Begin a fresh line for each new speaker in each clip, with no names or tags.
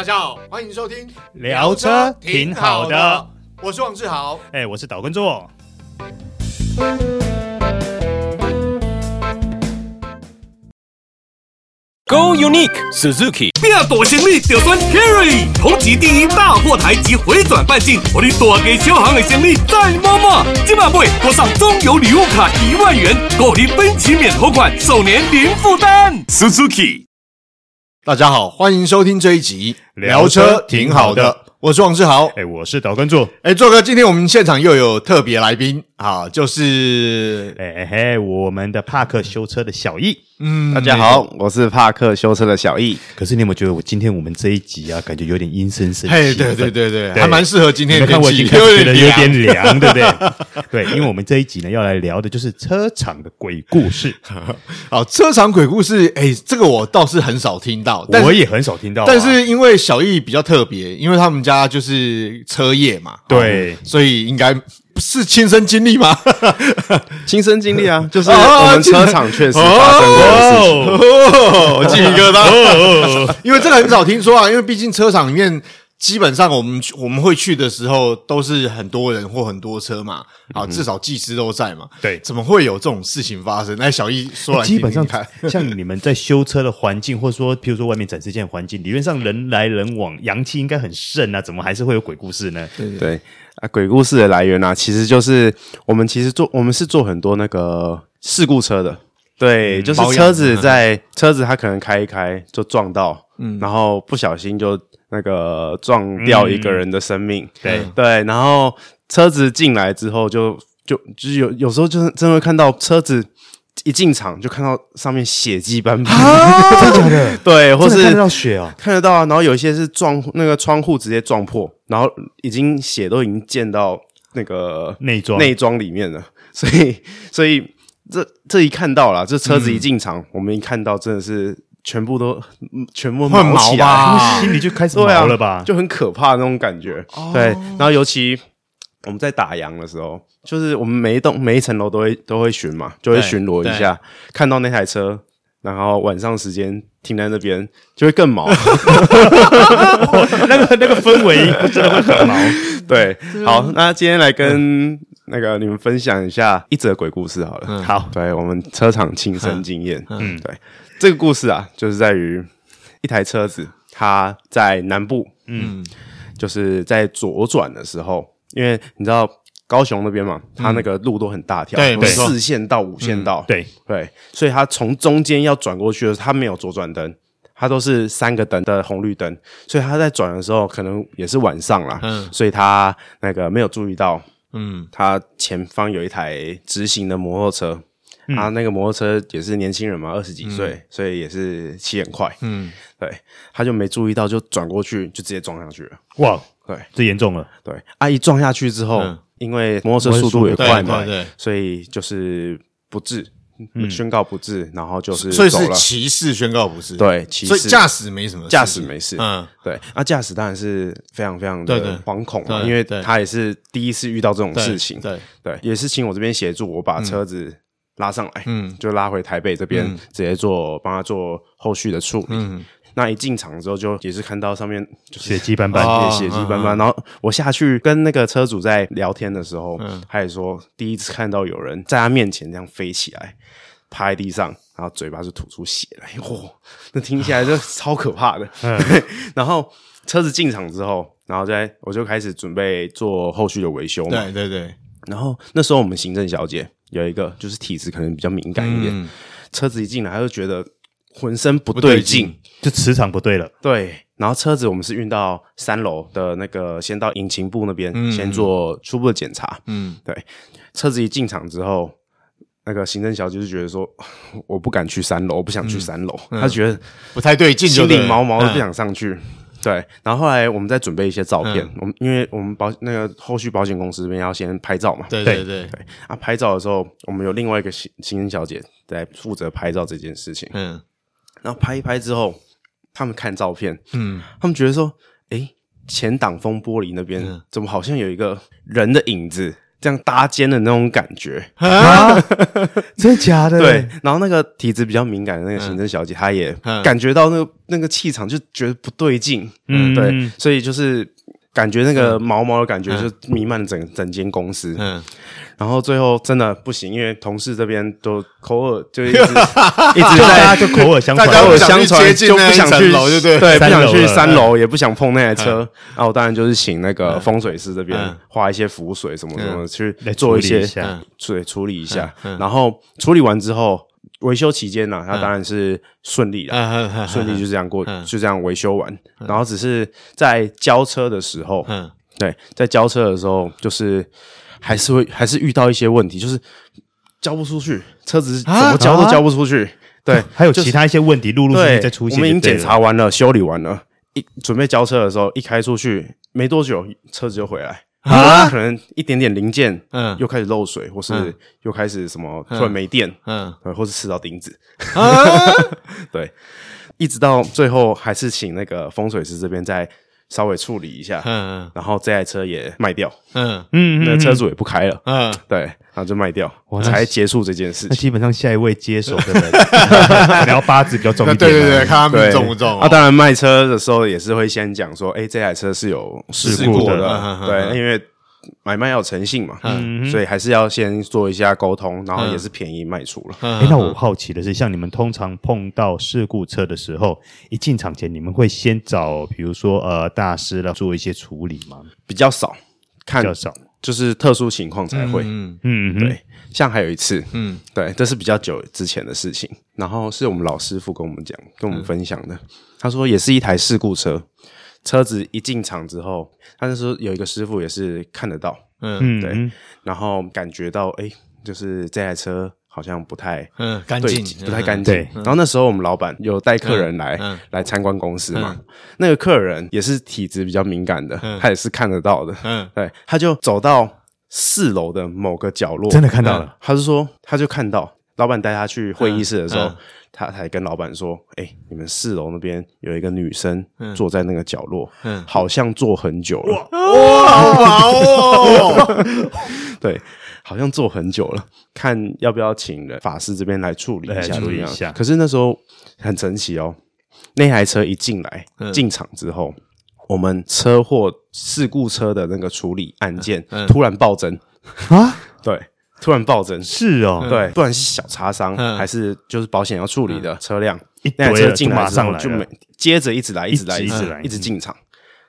大家好，欢迎收听
聊车挺好的，
我是王志豪，
哎，我是岛根座。
Go Unique Suzuki，变大行李就选 Carry，同级第一大货台及回转半径，我哋大给小行的行李再摸摸。今晚会多上中油礼物卡一万元，购你分期免头款，首年零负担。Suzuki，
大家好，欢迎收听这一集聊车挺好的。我是王志豪，
哎，我是导观众，
哎，座哥，今天我们现场又有特别来宾啊，就是
哎嘿，我们的帕克修车的小易，
嗯，大家好，我是帕克修车的小易。
可是你有没有觉得我今天我们这一集啊，感觉有点阴森森？
嘿，对对对对，还蛮适合今天的天气，
看我已经开始觉得有点凉，对不对？对，因为我们这一集呢要来聊的就是车厂的鬼故事。
好，车厂鬼故事，哎，这个我倒是很少听到，
我也很少听到。
但是因为小易比较特别，因为他们家。家就是车业嘛，
对，
所以应该是亲身经历吗？
亲身经历啊，就是我们车厂确实发生过的事情。
我鸡皮疙瘩，因为这个很少听说啊，因为毕竟车厂里面。基本上我们我们会去的时候都是很多人或很多车嘛，啊，至少技师都在嘛。
对，
怎么会有这种事情发生？那小易说来听听，
基本上看，像你们在修车的环境，或者说，譬如说外面展示间环境，理论上人来人往，阳气应该很盛啊，怎么还是会有鬼故事呢？
对对，对。啊，鬼故事的来源啊，其实就是我们其实做我们是做很多那个事故车的，对，就是车子在车子它可能开一开就撞到，嗯，然后不小心就。那个撞掉一个人的生命，
嗯、对
对，然后车子进来之后就，就就就是有有时候就是真的会看到车子一进场就看到上面血迹斑斑，
啊、真的假的？
对，或是
看得到血哦，
看得到啊。然后有一些是撞那个窗户直接撞破，然后已经血都已经溅到那个
内装
内装里面了，所以所以这这一看到了，这车子一进场，嗯、我们一看到真的是。全部都全部毛起来，
毛 心里就开始毛了吧，
就很可怕那种感觉。哦、对，然后尤其我们在打烊的时候，就是我们每一栋每一层楼都会都会巡嘛，就会巡逻一下，看到那台车，然后晚上时间停在那边，就会更毛。
那个那个氛围真的会很毛。
对，好，那今天来跟那个你们分享一下一则鬼故事好了。
嗯、好，
对我们车厂亲身经验。嗯，对。这个故事啊，就是在于一台车子，它在南部，嗯，就是在左转的时候，因为你知道高雄那边嘛，它那个路都很大条，对，四线到、五线道，对。对，所以它从中间要转过去的时候，它没有左转灯，它都是三个灯的红绿灯，所以它在转的时候，可能也是晚上啦，嗯，所以它那个没有注意到，嗯，他前方有一台直行的摩托车。他那个摩托车也是年轻人嘛，二十几岁，嗯、所以也是骑很快。嗯，对，他就没注意到，就转过去，就直接撞上去了。
哇，
对，
这严重了。
对，阿、啊、一撞下去之后，嗯、因为摩托车速度也快嘛，对所以就是不治，嗯、宣告不治，然后就是
所以是骑士宣告不治。
对，骑士
驾驶没什么，
驾驶没事。嗯，对，那驾驶当然是非常非常的惶恐嘛，因为他也是第一次遇到这种事情。对对，也是请我这边协助，我把车子。拉上来，嗯，就拉回台北这边，直接做帮他做后续的处理。嗯，那一进场之后，就也是看到上面
血迹斑斑，
血迹斑斑。然后我下去跟那个车主在聊天的时候，他也说第一次看到有人在他面前这样飞起来，趴在地上，然后嘴巴就吐出血来。哇，那听起来就超可怕的。然后车子进场之后，然后在我就开始准备做后续的维修嘛。
对对对。
然后那时候我们行政小姐。有一个就是体质可能比较敏感一点，嗯、车子一进来他就觉得浑身不对劲，
就磁场不对了。
对，然后车子我们是运到三楼的那个，先到引擎部那边，嗯、先做初步的检查。嗯，对，车子一进场之后，那个行政小姐就觉得说，我不敢去三楼，我不想去三楼，她、嗯、觉得
不太对劲，
心里毛毛的，不想上去。对，然后后来我们再准备一些照片，我们因为我们保那个后续保险公司这边要先拍照嘛，
对对对。
对。啊，拍照的时候我们有另外一个行行政小姐在负责拍照这件事情，嗯，然后拍一拍之后，他们看照片，嗯，他们觉得说，哎，前挡风玻璃那边怎么好像有一个人的影子这样搭肩的那种感觉。
啊，真的假的？
对，然后那个体质比较敏感的那个行政小姐，她也感觉到那个那个气场，就觉得不对劲。嗯，对，所以就是感觉那个毛毛的感觉就弥漫了整整间公司。嗯。然后最后真的不行，因为同事这边都口耳就一直 一直在
就口耳相传，
口耳相传就不想去
楼，对
对，不想去三楼，也不想碰那台车。那我当然就是请那个风水师这边画一些符水什么什么去做一些对处理一下。然后处理完之后，维修期间呢，他当然是顺利的，顺利就这样过，就这样维修完。然后只是在交车的时候，对，在交车的时候就是。还是会还是遇到一些问题，就是交不出去，车子怎么交都交不出去。对，
还有其他一些问题，陆陆续续在出现。
我们已经检查完了，修理完了，一准备交车的时候，一开出去没多久，车子就回来啊，可能一点点零件，嗯，又开始漏水，或是又开始什么突然没电，嗯，或是吃到钉子，对，一直到最后还是请那个风水师这边在。稍微处理一下，嗯，然后这台车也卖掉，嗯。嗯，那车主也不开了，嗯，对，然后就卖掉，我才结束这件事。
那基本上下一位接手的人，聊八字比较重一点，
对对对，看他们重不重。
啊，当然卖车的时候也是会先讲说，哎，这台车是有事故的，对，因为。买卖要有诚信嘛，嗯，所以还是要先做一下沟通，然后也是便宜卖出了。
哎，那我好奇的是，像你们通常碰到事故车的时候，一进场前你们会先找，比如说呃大师来做一些处理吗？
比较少，看比较少，就是特殊情况才会。嗯嗯，对。像还有一次，嗯，对，这是比较久之前的事情，然后是我们老师傅跟我们讲，跟我们分享的。他说也是一台事故车。车子一进场之后，他那时候有一个师傅也是看得到，嗯，对，然后感觉到，哎，就是这台车好像不太，嗯，干净，不太干净。然后那时候我们老板有带客人来来参观公司嘛，那个客人也是体质比较敏感的，他也是看得到的，嗯，对，他就走到四楼的某个角落，
真的看到了，
他是说，他就看到老板带他去会议室的时候。他才跟老板说：“哎、欸，你们四楼那边有一个女生坐在那个角落，嗯、好像坐很久了。哇，好哦！对，好像坐很久了，看要不要请人法师这边来处理一下，处理一下。可是那时候很神奇哦，那台车一进来进、嗯、场之后，我们车祸事故车的那个处理案件、嗯、突然暴增啊！对。”突然暴增，
是哦，
对，不管是小擦伤，还是就是保险要处理的车辆，那台车进来之后就没接着一直来，一直来，一直来，一直进场。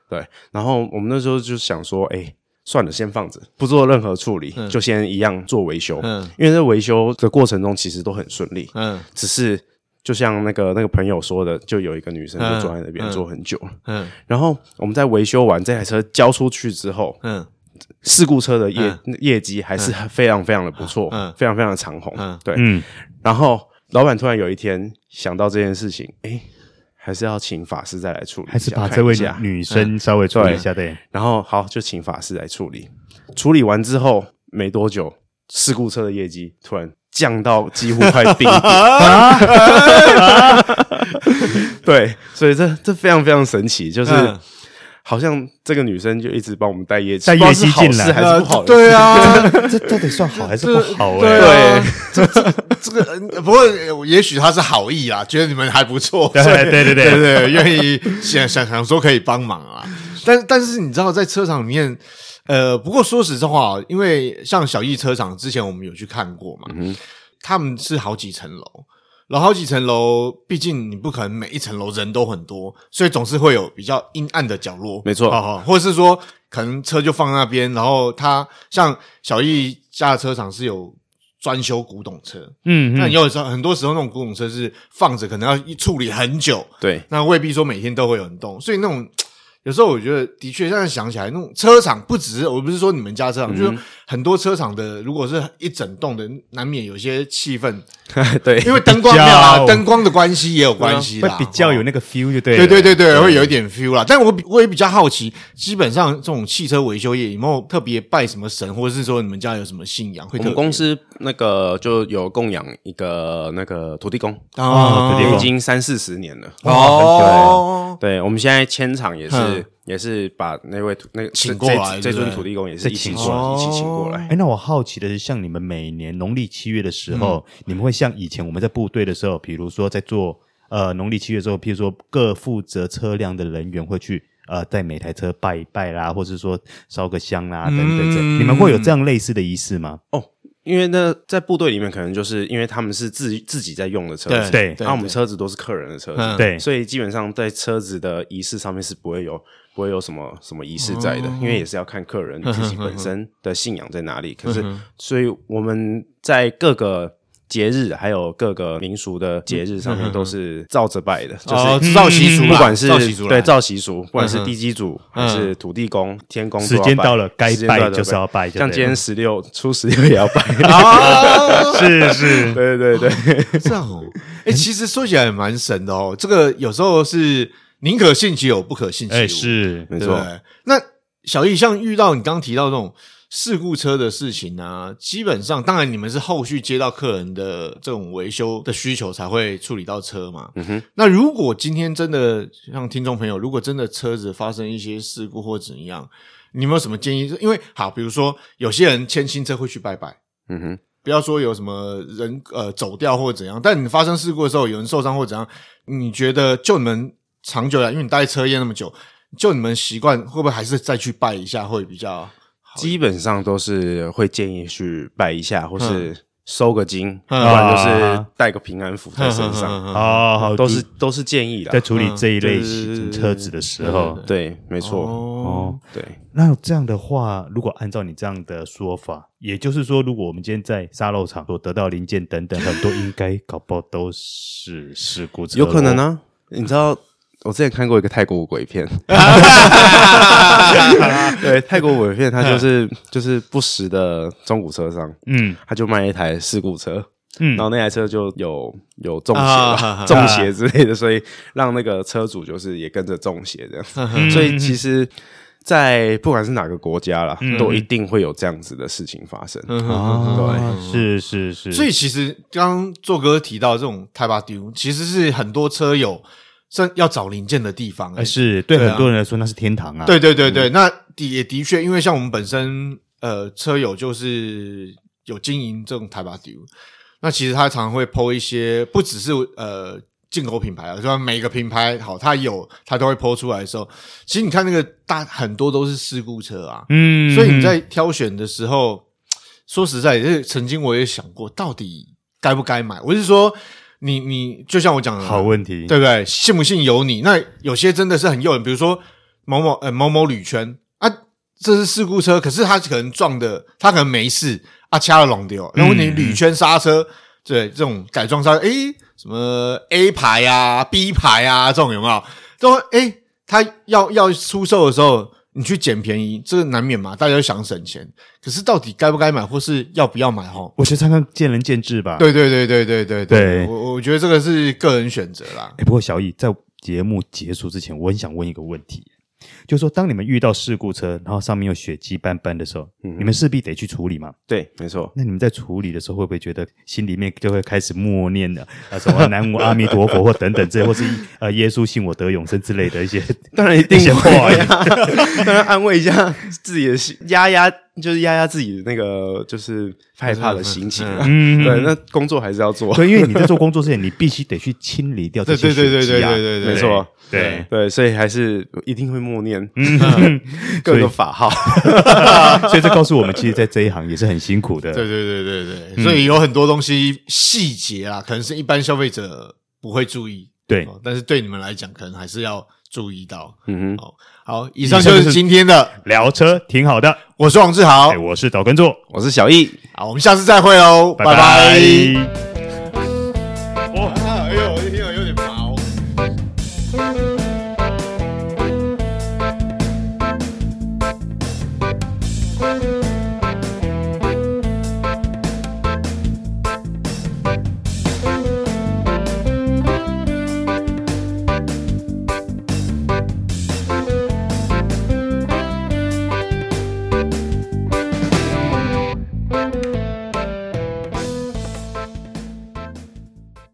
对，然后我们那时候就想说，哎，算了，先放着，不做任何处理，就先一样做维修。嗯，因为在维修的过程中其实都很顺利。嗯，只是就像那个那个朋友说的，就有一个女生就坐在那边坐很久了。嗯，然后我们在维修完这台车交出去之后，嗯。事故车的业业绩还是非常非常的不错，嗯。非常非常的长红，对，嗯。然后老板突然有一天想到这件事情，诶，还是要请法师再来处理，
还是把这位女生稍微处理一下，对，
然后好，就请法师来处理，处理完之后没多久，事故车的业绩突然降到几乎快 冰点，对，所以这这非常非常神奇，就是。好像这个女生就一直帮我们带业绩，带业绩进来还是不好？
对啊，
这到底算好还是不好？
对，这这这个不过也许他是好意啊，觉得你们还不错，
对对对对对，
愿意想想想说可以帮忙啊。但但是你知道，在车厂里面，呃，不过说实话，因为像小易车厂之前我们有去看过嘛，他们是好几层楼。然后好几层楼，毕竟你不可能每一层楼人都很多，所以总是会有比较阴暗的角落。
没错，
或者是说，可能车就放那边，然后他像小易家的车厂是有专修古董车，嗯，那有时候很多时候那种古董车是放着，可能要处理很久，
对，
那未必说每天都会有人动，所以那种。有时候我觉得，的确，现在想起来，那种车厂不只是，我不是说你们家车厂，就是很多车厂的，如果是一整栋的，难免有些气氛。
对，
因为灯光没有啊，灯光的关系也有关系，
会比较有那个 feel 就对。
对对对对，会有一点 feel 啦。但我我也比较好奇，基本上这种汽车维修业有没有特别拜什么神，或者是说你们家有什么信仰？
我们公司那个就有供养一个那个土地公啊，已经三四十年了哦。对，我们现在迁厂也是。是也是把那位土那个
请过来
这这
对不对？
尊土地公也是一起过
再请过
来。
来，一起请过来。
哎，。那我好奇的是，像你们每年农历七月的时候，你们会像以前我们在部队的时候，比如说在做呃农历七月之后，譬如说各负责车辆的人员会去呃在每台车拜一拜啦，或是说烧个香啦等等等，
嗯。
你们会有这样类似的仪式吗？
哦，因为那，在部队里面可能就是因为他们是自自己在用的车子，
对
那我们车子都是客人的车子，
嗯。
对。
所以基本上在车子的仪式上面是不会有不会有什么什么仪式在的，因为也是要看客人自己本身的信仰在哪里。可是，所以我们在各个节日还有各个民俗的节日上面都是照着拜的，就是
哦照习俗，
不管是对照习俗，不管是地基主还是土地公、天公，
时间到了该拜就是要拜
像今天十六初十六也要拜，
啊，
是 是，
对对对，
这样哦。哎，其实说起来也蛮神的哦。这个有时候是宁可信其有，不可信其无。
哎是
没错。那小易，像遇到你刚刚提到这种事故车的事情啊，基本上，当然你们是后续接到客人的这种维修的需求才会处理到车嘛。
嗯哼，
那如果今天真的像听众朋友，如果真的车子发生一些事故或怎样，你有没有什么建议？因为好，比如说有些人签新车会去拜拜，
嗯哼，
不要说有什么人呃走掉或怎样，但你发生事故的时候，有人受伤或怎样，你觉得就你们长久来，因为你待车业那么久，就你们习惯会不会还是再去拜一下会比较好？
基本上都是会建议去拜一下，或是收个金，不
嗯
然就是带个平安符在身上，
哦，好
都是都是建议啦。
在。处理这一
类
型车子的时候，
对，没错，
哦。
哦，
对。
那这样的话，如果按照你这样的说法，也就是说，如果我们今天在沙漏厂所得到零件等等，很多应该搞不好都是事故，
有可能。啊，你知道我之前看过一个泰国鬼片，对，泰国鬼片，它就是就是不时的中古车商，
嗯
他就卖一台事故车，
嗯
然后那台车就有有中邪
啊，
中邪之类的，所以让那个车主就是也跟着中邪这样，所以其实。在不管是哪个国家啦，都一定会有这样子的事情发生。
啊，是是是，
所以其实刚刚做哥提到这种泰巴丢，其实是很多车友是要找零件的地方、欸。
哎是
对
很多人来说那是天堂啊。
对对对对，那的也的确，因为像我们本身呃车友就是有经营这种台巴丢，那其实他常常会 po 一些，不只是呃进口品牌啊，就像每个品牌好，他有他都会 po 出来的时候，其实你看那个大很多都是事故车啊，
嗯，
所以你在挑选的时候，说实在，这曾经我也想过，到底该不该买？我是说，你你就像我讲的，
好问题，
对不对？信不信由你。那有些真的是很诱人，比如说某某呃某某铝圈啊，这是事故车，可是他可能撞的，他可能没事啊，掐了龙丢。然后你铝圈刹车，对这种改装刹车，诶什么 A 牌啊、B 牌啊，这种有没有？都诶他要要出售的时候，你去捡便宜，这个难免嘛，大家都想省钱。可是到底该不该买，或是要不要买？哈，
我觉得看看见仁见智吧。，
对对对对对对
对
我我觉得这个是个人选择啦。
哎，不过小易在节目结束之前，我很想问一个问题，就是说，当你们遇到事故车，然后上面有血迹斑斑的时候，你们势必得去处理嘛？
对，没错。
那你们在处理的时候，会不会觉得心里面就会开始默念的啊什么 南无阿弥陀佛或等等这，或是呃耶稣信我得永生之类的一些
当然一定
会？
啊，当然安慰一下自己的心，压压就是压压自己的那个就是害怕的心情啊。
嗯
对，那工作还是要做。
对，因为你在做工作之前，你必须得去清理掉这些
对对对
血迹啊。
对对对对，
没错，
对，
对，所以还是一定会默念。
嗯，
各个法号。
所以这告诉我们，其实，在这一行也是很辛苦的。
对对对对对，所以有很多东西细节啊，可能是一般消费者不会注意，
对。
哦但是对你们来讲，可能还是要注意到。
嗯哼，
好，好，以上就是今天的，
聊车挺好的。
我是王志豪。
哎，，我是岛根座，
我是小易。
好，我们下次再会哦，拜
拜。
拜
拜 Bye.